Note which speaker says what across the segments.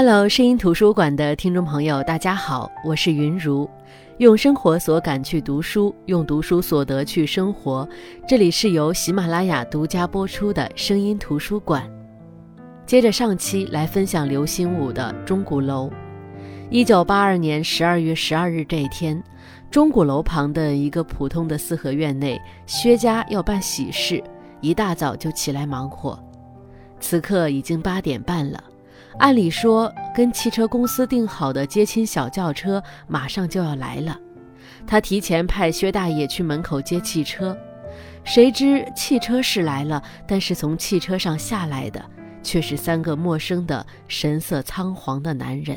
Speaker 1: Hello，声音图书馆的听众朋友，大家好，我是云如，用生活所感去读书，用读书所得去生活。这里是由喜马拉雅独家播出的声音图书馆。接着上期来分享刘心武的《钟鼓楼》。一九八二年十二月十二日这一天，钟鼓楼旁的一个普通的四合院内，薛家要办喜事，一大早就起来忙活。此刻已经八点半了。按理说，跟汽车公司订好的接亲小轿车马上就要来了，他提前派薛大爷去门口接汽车。谁知汽车是来了，但是从汽车上下来的却是三个陌生的、神色仓皇的男人。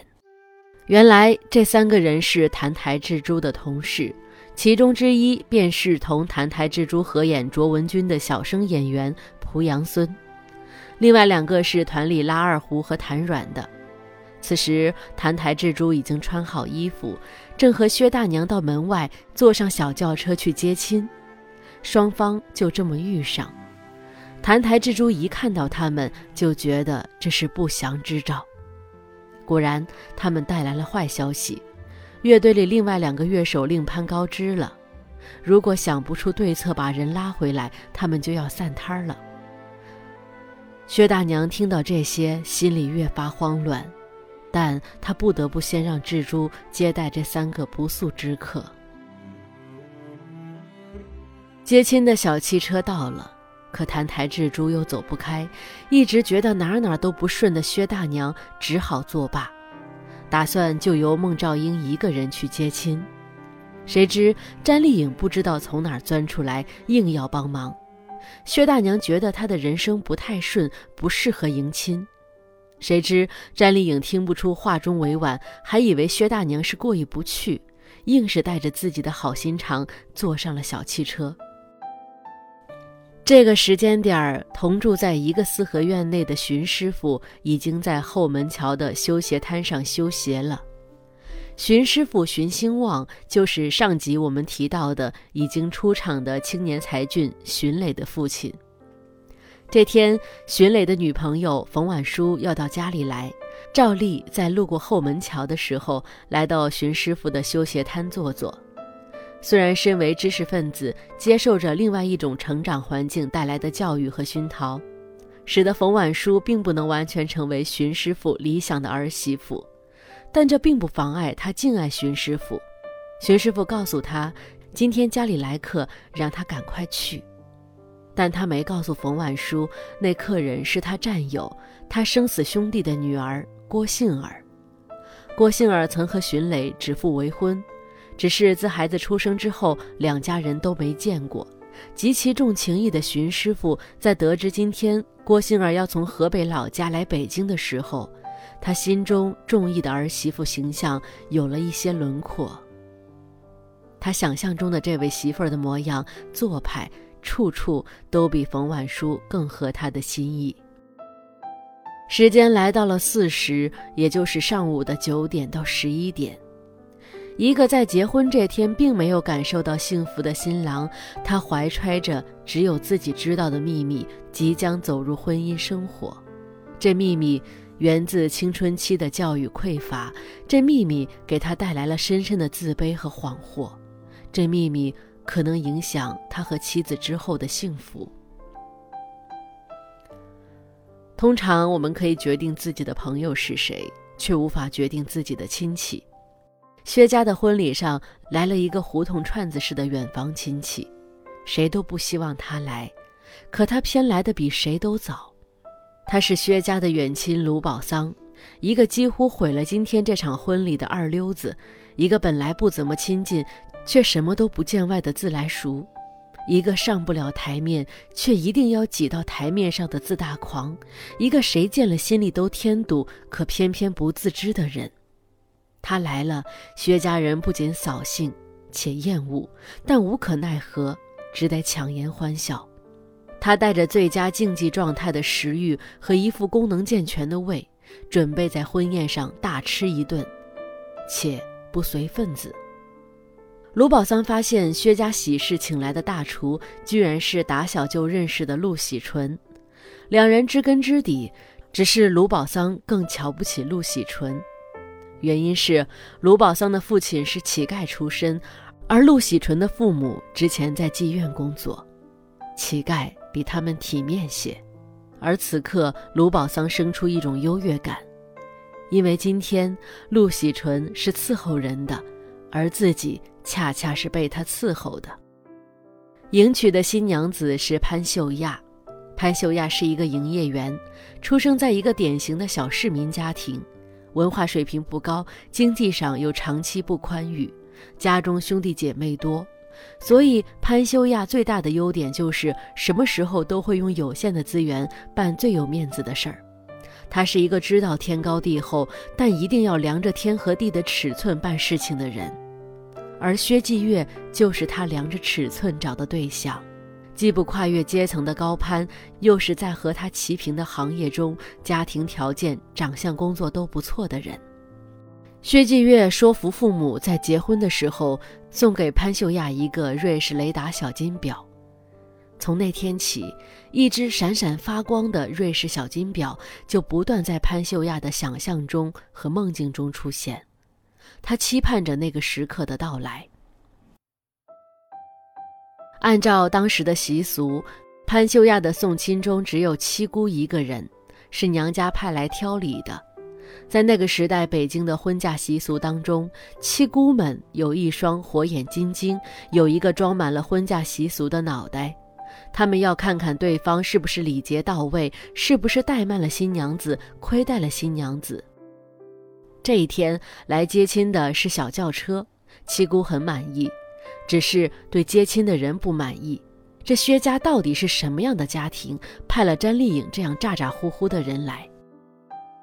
Speaker 1: 原来这三个人是澹台智珠的同事，其中之一便是同澹台智珠合演卓文君的小生演员濮阳孙。另外两个是团里拉二胡和弹阮的。此时，澹台智珠已经穿好衣服，正和薛大娘到门外坐上小轿车去接亲。双方就这么遇上。澹台智珠一看到他们，就觉得这是不祥之兆。果然，他们带来了坏消息：乐队里另外两个乐手另攀高枝了。如果想不出对策把人拉回来，他们就要散摊了。薛大娘听到这些，心里越发慌乱，但她不得不先让蜘蛛接待这三个不速之客。接亲的小汽车到了，可澹台蜘蛛又走不开，一直觉得哪哪都不顺的薛大娘只好作罢，打算就由孟兆英一个人去接亲。谁知詹丽颖不知道从哪儿钻出来，硬要帮忙。薛大娘觉得她的人生不太顺，不适合迎亲。谁知詹丽颖听不出话中委婉，还以为薛大娘是过意不去，硬是带着自己的好心肠坐上了小汽车。这个时间点儿，同住在一个四合院内的荀师傅已经在后门桥的修鞋摊上修鞋了。荀师傅荀兴旺就是上集我们提到的已经出场的青年才俊荀磊的父亲。这天，荀磊的女朋友冯婉舒要到家里来，照例在路过后门桥的时候，来到荀师傅的修鞋摊坐坐。虽然身为知识分子，接受着另外一种成长环境带来的教育和熏陶，使得冯婉舒并不能完全成为荀师傅理想的儿媳妇。但这并不妨碍他敬爱荀师傅。荀师傅告诉他，今天家里来客，让他赶快去。但他没告诉冯万书，那客人是他战友，他生死兄弟的女儿郭杏儿。郭杏儿曾和荀磊指腹为婚，只是自孩子出生之后，两家人都没见过。极其重情义的荀师傅，在得知今天郭杏儿要从河北老家来北京的时候，他心中中意的儿媳妇形象有了一些轮廓。他想象中的这位媳妇儿的模样、做派，处处都比冯婉书更合他的心意。时间来到了巳时，也就是上午的九点到十一点。一个在结婚这天并没有感受到幸福的新郎，他怀揣着只有自己知道的秘密，即将走入婚姻生活。这秘密。源自青春期的教育匮乏，这秘密给他带来了深深的自卑和恍惚，这秘密可能影响他和妻子之后的幸福。通常我们可以决定自己的朋友是谁，却无法决定自己的亲戚。薛家的婚礼上来了一个胡同串子似的远房亲戚，谁都不希望他来，可他偏来的比谁都早。他是薛家的远亲卢宝桑，一个几乎毁了今天这场婚礼的二流子，一个本来不怎么亲近，却什么都不见外的自来熟，一个上不了台面却一定要挤到台面上的自大狂，一个谁见了心里都添堵，可偏偏不自知的人。他来了，薛家人不仅扫兴且厌恶，但无可奈何，只得强颜欢笑。他带着最佳竞技状态的食欲和一副功能健全的胃，准备在婚宴上大吃一顿，且不随份子。卢宝桑发现薛家喜事请来的大厨，居然是打小就认识的陆喜纯，两人知根知底，只是卢宝桑更瞧不起陆喜纯，原因是卢宝桑的父亲是乞丐出身，而陆喜纯的父母之前在妓院工作，乞丐比他们体面些。而此刻，卢宝桑生出一种优越感，因为今天陆喜纯是伺候人的，而自己恰恰是被他伺候的。迎娶的新娘子是潘秀亚，潘秀亚是一个营业员，出生在一个典型的小市民家庭，文化水平不高，经济上又长期不宽裕，家中兄弟姐妹多。所以，潘修亚最大的优点就是什么时候都会用有限的资源办最有面子的事儿。他是一个知道天高地厚，但一定要量着天和地的尺寸办事情的人。而薛继月就是他量着尺寸找的对象，既不跨越阶层的高攀，又是在和他齐平的行业中，家庭条件、长相、工作都不错的人。薛继月说服父母在结婚的时候送给潘秀亚一个瑞士雷达小金表。从那天起，一只闪闪发光的瑞士小金表就不断在潘秀亚的想象中和梦境中出现。他期盼着那个时刻的到来。按照当时的习俗，潘秀亚的送亲中只有七姑一个人，是娘家派来挑礼的。在那个时代，北京的婚嫁习俗当中，七姑们有一双火眼金睛，有一个装满了婚嫁习俗的脑袋，他们要看看对方是不是礼节到位，是不是怠慢了新娘子，亏待了新娘子。这一天来接亲的是小轿车，七姑很满意，只是对接亲的人不满意。这薛家到底是什么样的家庭，派了詹丽颖这样咋咋呼呼的人来？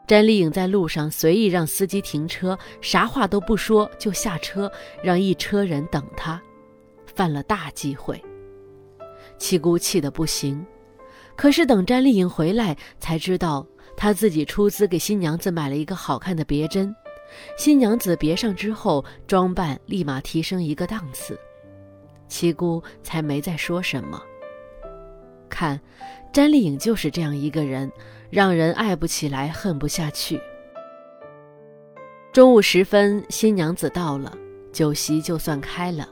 Speaker 1: 詹丽颖在路上随意让司机停车，啥话都不说就下车，让一车人等她，犯了大忌讳。七姑气得不行，可是等詹丽颖回来，才知道她自己出资给新娘子买了一个好看的别针，新娘子别上之后，装扮立马提升一个档次，七姑才没再说什么。看，詹丽颖就是这样一个人。让人爱不起来，恨不下去。中午时分，新娘子到了，酒席就算开了。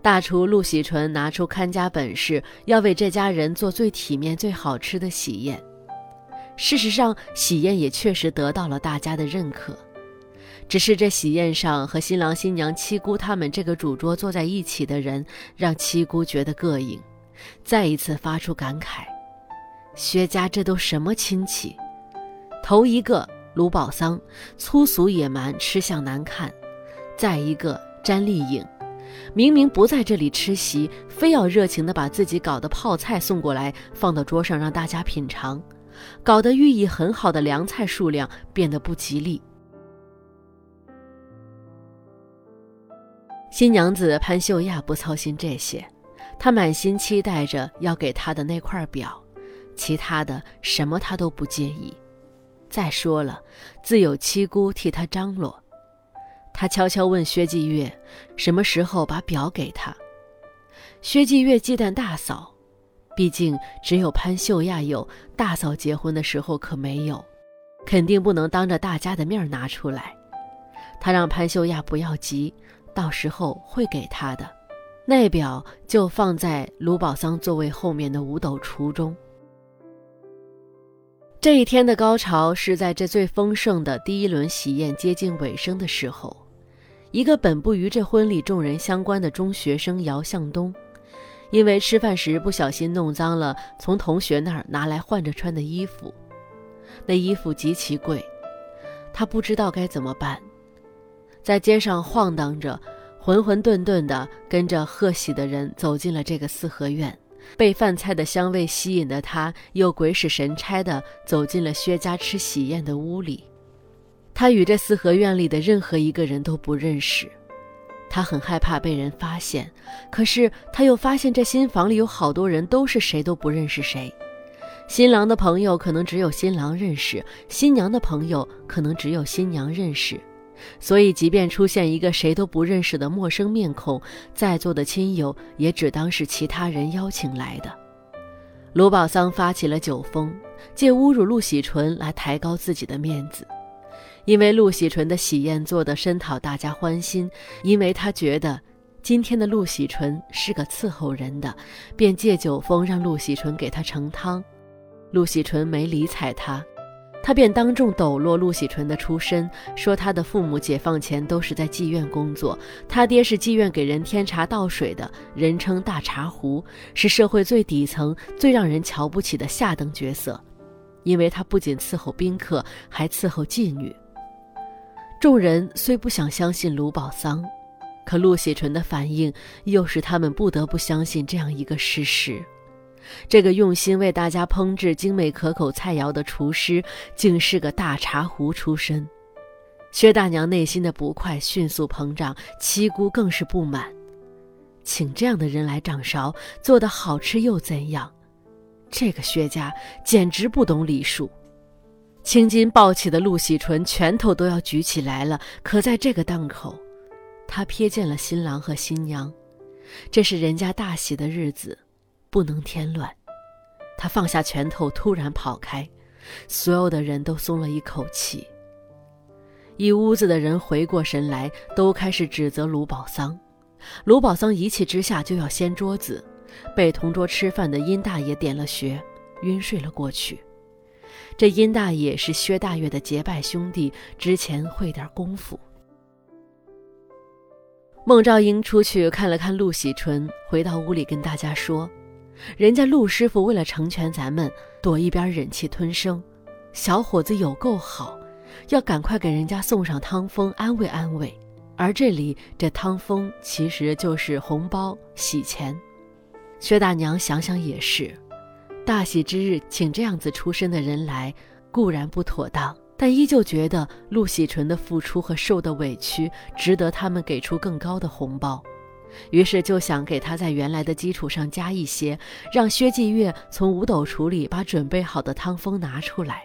Speaker 1: 大厨陆喜纯拿出看家本事，要为这家人做最体面、最好吃的喜宴。事实上，喜宴也确实得到了大家的认可。只是这喜宴上和新郎新娘七姑他们这个主桌坐在一起的人，让七姑觉得膈应，再一次发出感慨。薛家这都什么亲戚？头一个卢宝桑，粗俗野蛮，吃相难看；再一个詹丽颖，明明不在这里吃席，非要热情地把自己搞的泡菜送过来，放到桌上让大家品尝，搞得寓意很好的凉菜数量变得不吉利。新娘子潘秀亚不操心这些，她满心期待着要给她的那块表。其他的什么他都不介意。再说了，自有七姑替他张罗。他悄悄问薛继月，什么时候把表给他。薛继月忌惮大嫂，毕竟只有潘秀亚有，大嫂结婚的时候可没有，肯定不能当着大家的面拿出来。他让潘秀亚不要急，到时候会给他的。那表就放在卢宝桑座位后面的五斗橱中。这一天的高潮是在这最丰盛的第一轮喜宴接近尾声的时候，一个本不与这婚礼众人相关的中学生姚向东，因为吃饭时不小心弄脏了从同学那儿拿来换着穿的衣服，那衣服极其贵，他不知道该怎么办，在街上晃荡着，浑浑沌沌地跟着贺喜的人走进了这个四合院。被饭菜的香味吸引的他，又鬼使神差地走进了薛家吃喜宴的屋里。他与这四合院里的任何一个人都不认识，他很害怕被人发现。可是他又发现这新房里有好多人都是谁都不认识谁。新郎的朋友可能只有新郎认识，新娘的朋友可能只有新娘认识。所以，即便出现一个谁都不认识的陌生面孔，在座的亲友也只当是其他人邀请来的。卢宝桑发起了酒疯，借侮辱陆喜纯来抬高自己的面子。因为陆喜纯的喜宴做得深讨大家欢心，因为他觉得今天的陆喜纯是个伺候人的，便借酒疯让陆喜纯给他盛汤。陆喜纯没理睬他。他便当众抖落陆喜纯的出身，说他的父母解放前都是在妓院工作，他爹是妓院给人添茶倒水的，人称大茶壶，是社会最底层、最让人瞧不起的下等角色，因为他不仅伺候宾客，还伺候妓女。众人虽不想相信卢宝桑，可陆喜纯的反应又使他们不得不相信这样一个事实。这个用心为大家烹制精美可口菜肴的厨师，竟是个大茶壶出身。薛大娘内心的不快迅速膨胀，七姑更是不满。请这样的人来掌勺，做得好吃又怎样？这个薛家简直不懂礼数。青筋暴起的陆喜纯拳头都要举起来了，可在这个档口，他瞥见了新郎和新娘，这是人家大喜的日子。不能添乱。他放下拳头，突然跑开，所有的人都松了一口气。一屋子的人回过神来，都开始指责卢宝桑。卢宝桑一气之下就要掀桌子，被同桌吃饭的殷大爷点了穴，晕睡了过去。这殷大爷是薛大月的结拜兄弟，之前会点功夫。孟兆英出去看了看陆喜春，回到屋里跟大家说。人家陆师傅为了成全咱们，躲一边忍气吞声。小伙子有够好，要赶快给人家送上汤风，安慰安慰。而这里这汤风其实就是红包喜钱。薛大娘想想也是，大喜之日请这样子出身的人来，固然不妥当，但依旧觉得陆喜纯的付出和受的委屈，值得他们给出更高的红包。于是就想给他在原来的基础上加一些，让薛继月从五斗橱里把准备好的汤风拿出来。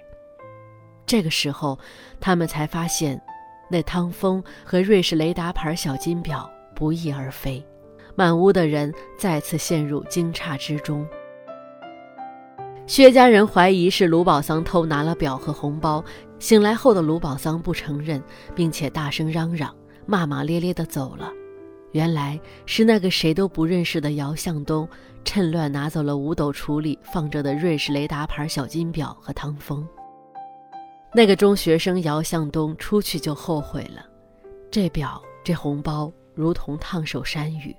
Speaker 1: 这个时候，他们才发现，那汤风和瑞士雷达牌小金表不翼而飞。满屋的人再次陷入惊诧之中。薛家人怀疑是卢宝桑偷拿了表和红包。醒来后的卢宝桑不承认，并且大声嚷嚷，骂骂咧咧地走了。原来是那个谁都不认识的姚向东，趁乱拿走了五斗橱里放着的瑞士雷达牌小金表和汤风。那个中学生姚向东出去就后悔了，这表这红包如同烫手山芋，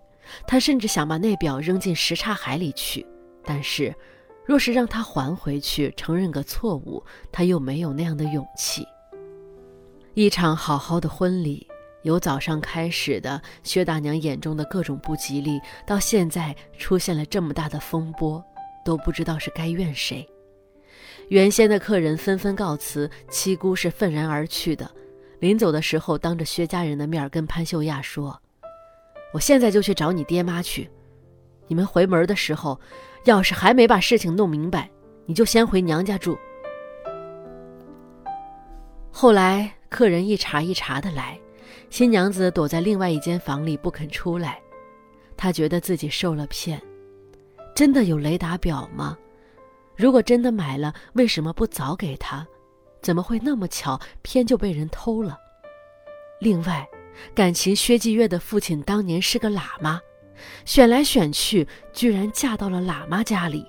Speaker 1: 他甚至想把那表扔进什刹海里去。但是，若是让他还回去，承认个错误，他又没有那样的勇气。一场好好的婚礼。由早上开始的薛大娘眼中的各种不吉利，到现在出现了这么大的风波，都不知道是该怨谁。原先的客人纷纷告辞，七姑是愤然而去的。临走的时候，当着薛家人的面跟潘秀亚说：“我现在就去找你爹妈去。你们回门的时候，要是还没把事情弄明白，你就先回娘家住。”后来客人一茬一茬的来。新娘子躲在另外一间房里不肯出来，她觉得自己受了骗。真的有雷达表吗？如果真的买了，为什么不早给他？怎么会那么巧，偏就被人偷了？另外，感情薛继月的父亲当年是个喇嘛，选来选去，居然嫁到了喇嘛家里。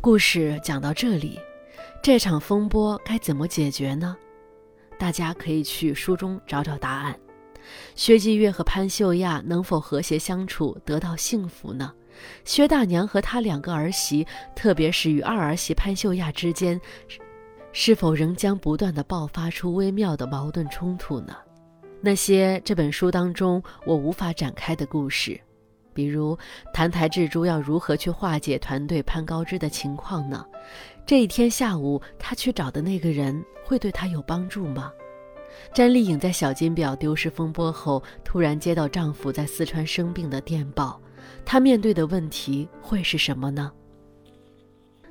Speaker 1: 故事讲到这里，这场风波该怎么解决呢？大家可以去书中找找答案。薛继月和潘秀亚能否和谐相处，得到幸福呢？薛大娘和她两个儿媳，特别是与二儿媳潘秀亚之间，是否仍将不断的爆发出微妙的矛盾冲突呢？那些这本书当中我无法展开的故事，比如澹台智珠要如何去化解团队潘高枝的情况呢？这一天下午，他去找的那个人会对他有帮助吗？詹丽颖在小金表丢失风波后，突然接到丈夫在四川生病的电报，她面对的问题会是什么呢？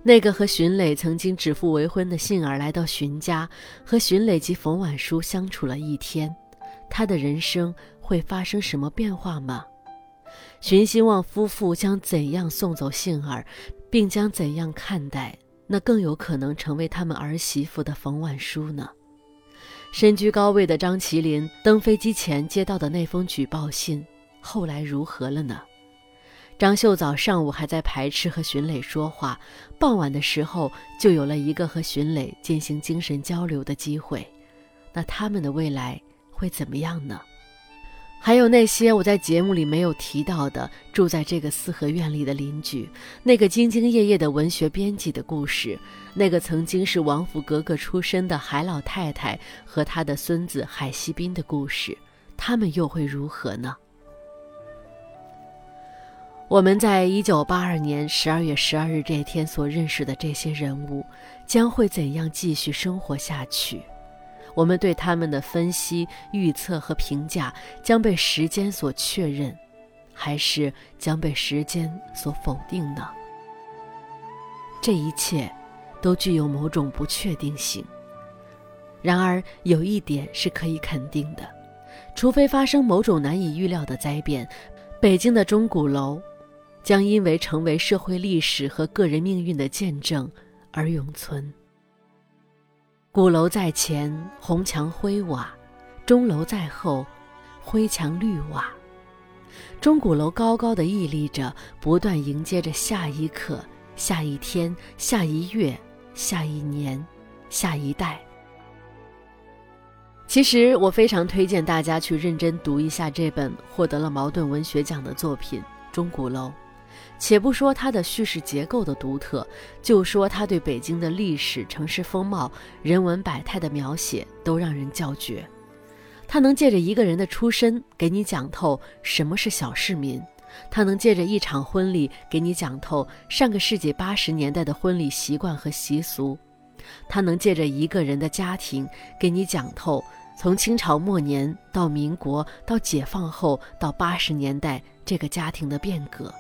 Speaker 1: 那个和荀磊曾经指腹为婚的杏儿来到荀家，和荀磊及冯婉书相处了一天，她的人生会发生什么变化吗？荀兴旺夫妇将怎样送走杏儿，并将怎样看待那更有可能成为他们儿媳妇的冯婉舒呢？身居高位的张麒麟登飞机前接到的那封举报信，后来如何了呢？张秀早上午还在排斥和荀磊说话，傍晚的时候就有了一个和荀磊进行精神交流的机会。那他们的未来会怎么样呢？还有那些我在节目里没有提到的住在这个四合院里的邻居，那个兢兢业业的文学编辑的故事，那个曾经是王府格格出身的海老太太和她的孙子海西宾的故事，他们又会如何呢？我们在一九八二年十二月十二日这天所认识的这些人物，将会怎样继续生活下去？我们对他们的分析、预测和评价将被时间所确认，还是将被时间所否定呢？这一切，都具有某种不确定性。然而，有一点是可以肯定的：除非发生某种难以预料的灾变，北京的钟鼓楼。将因为成为社会历史和个人命运的见证而永存。鼓楼在前，红墙灰瓦；钟楼在后，灰墙绿瓦。钟鼓楼高高的屹立着，不断迎接着下一刻、下一天、下一月、下一年、下一代。其实，我非常推荐大家去认真读一下这本获得了茅盾文学奖的作品《钟鼓楼》。且不说它的叙事结构的独特，就说它对北京的历史、城市风貌、人文百态的描写，都让人叫绝。它能借着一个人的出身，给你讲透什么是小市民；它能借着一场婚礼，给你讲透上个世纪八十年代的婚礼习惯和习俗；它能借着一个人的家庭，给你讲透从清朝末年到民国到解放后到八十年代这个家庭的变革。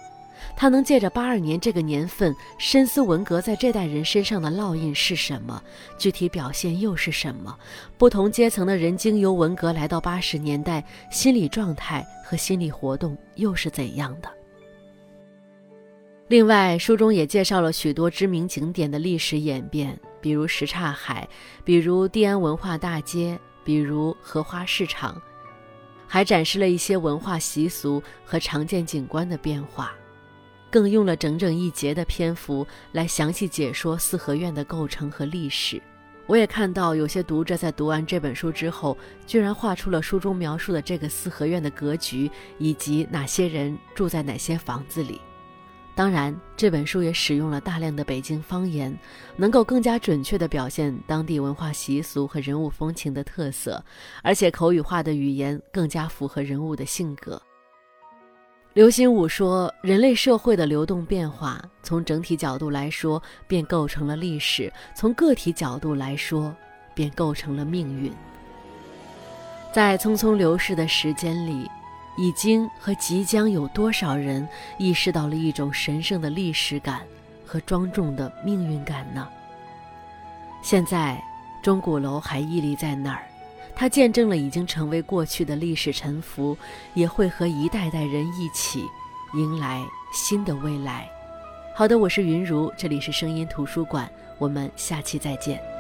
Speaker 1: 他能借着八二年这个年份，深思文革在这代人身上的烙印是什么，具体表现又是什么？不同阶层的人经由文革来到八十年代，心理状态和心理活动又是怎样的？另外，书中也介绍了许多知名景点的历史演变，比如什刹海，比如地安文化大街，比如荷花市场，还展示了一些文化习俗和常见景观的变化。更用了整整一节的篇幅来详细解说四合院的构成和历史。我也看到有些读者在读完这本书之后，居然画出了书中描述的这个四合院的格局，以及哪些人住在哪些房子里。当然，这本书也使用了大量的北京方言，能够更加准确地表现当地文化习俗和人物风情的特色，而且口语化的语言更加符合人物的性格。刘心武说：“人类社会的流动变化，从整体角度来说，便构成了历史；从个体角度来说，便构成了命运。在匆匆流逝的时间里，已经和即将有多少人意识到了一种神圣的历史感和庄重的命运感呢？现在，钟鼓楼还屹立在那儿。”它见证了已经成为过去的历史沉浮，也会和一代代人一起迎来新的未来。好的，我是云如，这里是声音图书馆，我们下期再见。